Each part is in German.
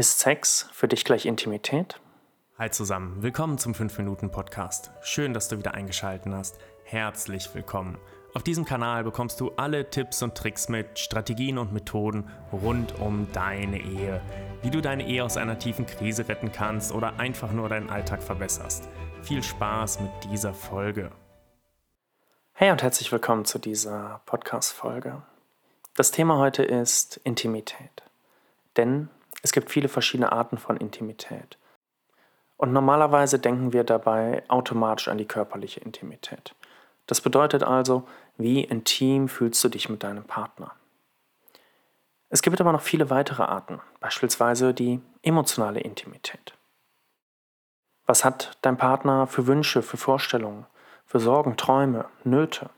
Ist Sex für dich gleich Intimität? Hi zusammen, willkommen zum 5-Minuten-Podcast. Schön, dass du wieder eingeschaltet hast. Herzlich willkommen. Auf diesem Kanal bekommst du alle Tipps und Tricks mit, Strategien und Methoden rund um deine Ehe. Wie du deine Ehe aus einer tiefen Krise retten kannst oder einfach nur deinen Alltag verbesserst. Viel Spaß mit dieser Folge. Hey und herzlich willkommen zu dieser Podcast-Folge. Das Thema heute ist Intimität. Denn es gibt viele verschiedene Arten von Intimität. Und normalerweise denken wir dabei automatisch an die körperliche Intimität. Das bedeutet also, wie intim fühlst du dich mit deinem Partner. Es gibt aber noch viele weitere Arten, beispielsweise die emotionale Intimität. Was hat dein Partner für Wünsche, für Vorstellungen, für Sorgen, Träume, Nöte?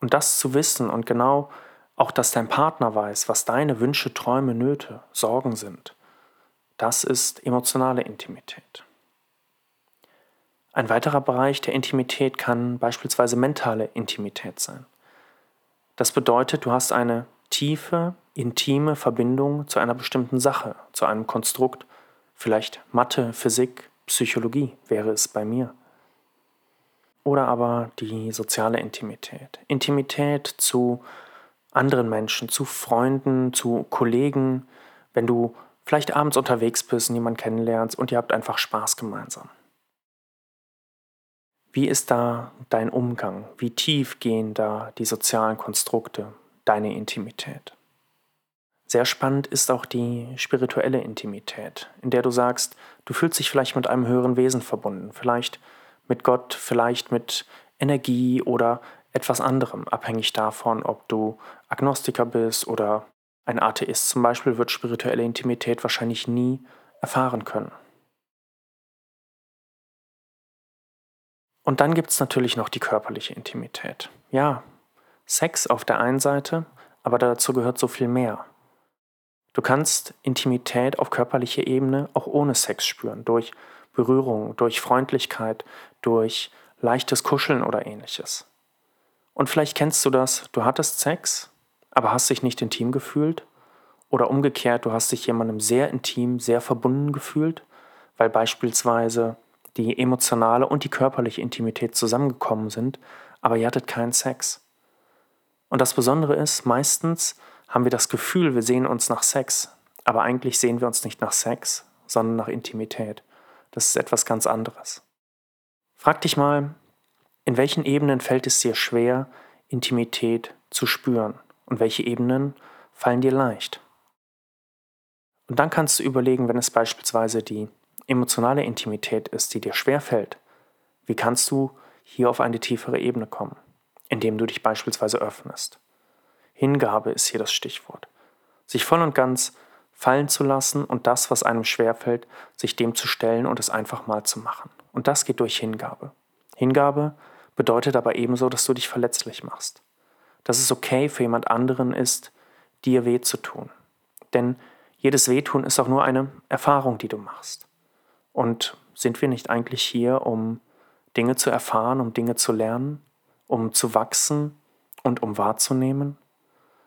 Und das zu wissen und genau auch dass dein Partner weiß, was deine Wünsche, Träume, Nöte, Sorgen sind. Das ist emotionale Intimität. Ein weiterer Bereich der Intimität kann beispielsweise mentale Intimität sein. Das bedeutet, du hast eine tiefe, intime Verbindung zu einer bestimmten Sache, zu einem Konstrukt, vielleicht Mathe, Physik, Psychologie wäre es bei mir. Oder aber die soziale Intimität. Intimität zu anderen Menschen, zu Freunden, zu Kollegen, wenn du vielleicht abends unterwegs bist und jemanden kennenlernst und ihr habt einfach Spaß gemeinsam. Wie ist da dein Umgang? Wie tief gehen da die sozialen Konstrukte, deine Intimität? Sehr spannend ist auch die spirituelle Intimität, in der du sagst, du fühlst dich vielleicht mit einem höheren Wesen verbunden, vielleicht mit Gott, vielleicht mit Energie oder etwas anderem, abhängig davon, ob du Agnostiker bist oder ein Atheist zum Beispiel, wird spirituelle Intimität wahrscheinlich nie erfahren können. Und dann gibt es natürlich noch die körperliche Intimität. Ja, Sex auf der einen Seite, aber dazu gehört so viel mehr. Du kannst Intimität auf körperlicher Ebene auch ohne Sex spüren, durch Berührung, durch Freundlichkeit, durch leichtes Kuscheln oder ähnliches. Und vielleicht kennst du das, du hattest Sex, aber hast dich nicht intim gefühlt. Oder umgekehrt, du hast dich jemandem sehr intim, sehr verbunden gefühlt, weil beispielsweise die emotionale und die körperliche Intimität zusammengekommen sind, aber ihr hattet keinen Sex. Und das Besondere ist, meistens haben wir das Gefühl, wir sehen uns nach Sex, aber eigentlich sehen wir uns nicht nach Sex, sondern nach Intimität. Das ist etwas ganz anderes. Frag dich mal, in welchen Ebenen fällt es dir schwer, Intimität zu spüren? Und welche Ebenen fallen dir leicht? Und dann kannst du überlegen, wenn es beispielsweise die emotionale Intimität ist, die dir schwer fällt, wie kannst du hier auf eine tiefere Ebene kommen, indem du dich beispielsweise öffnest. Hingabe ist hier das Stichwort. Sich voll und ganz fallen zu lassen und das, was einem schwerfällt, sich dem zu stellen und es einfach mal zu machen. Und das geht durch Hingabe. Hingabe bedeutet aber ebenso, dass du dich verletzlich machst. Dass es okay für jemand anderen ist, dir weh zu tun. Denn jedes Wehtun ist auch nur eine Erfahrung, die du machst. Und sind wir nicht eigentlich hier, um Dinge zu erfahren, um Dinge zu lernen, um zu wachsen und um wahrzunehmen?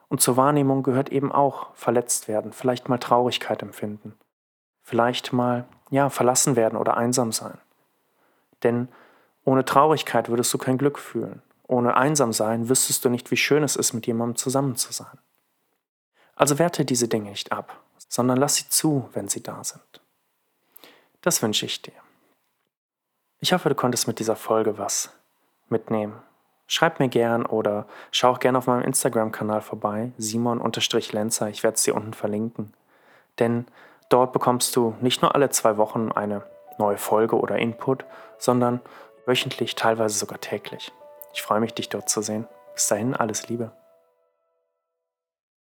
Und zur Wahrnehmung gehört eben auch verletzt werden, vielleicht mal Traurigkeit empfinden, vielleicht mal, ja, verlassen werden oder einsam sein. Denn ohne Traurigkeit würdest du kein Glück fühlen. Ohne Einsamsein wüsstest du nicht, wie schön es ist, mit jemandem zusammen zu sein. Also werte diese Dinge nicht ab, sondern lass sie zu, wenn sie da sind. Das wünsche ich dir. Ich hoffe, du konntest mit dieser Folge was mitnehmen. Schreib mir gern oder schau auch gern auf meinem Instagram-Kanal vorbei, Simon-Lenzer. Ich werde es dir unten verlinken. Denn dort bekommst du nicht nur alle zwei Wochen eine neue Folge oder Input, sondern wöchentlich, teilweise sogar täglich. Ich freue mich, dich dort zu sehen. Bis dahin, alles Liebe.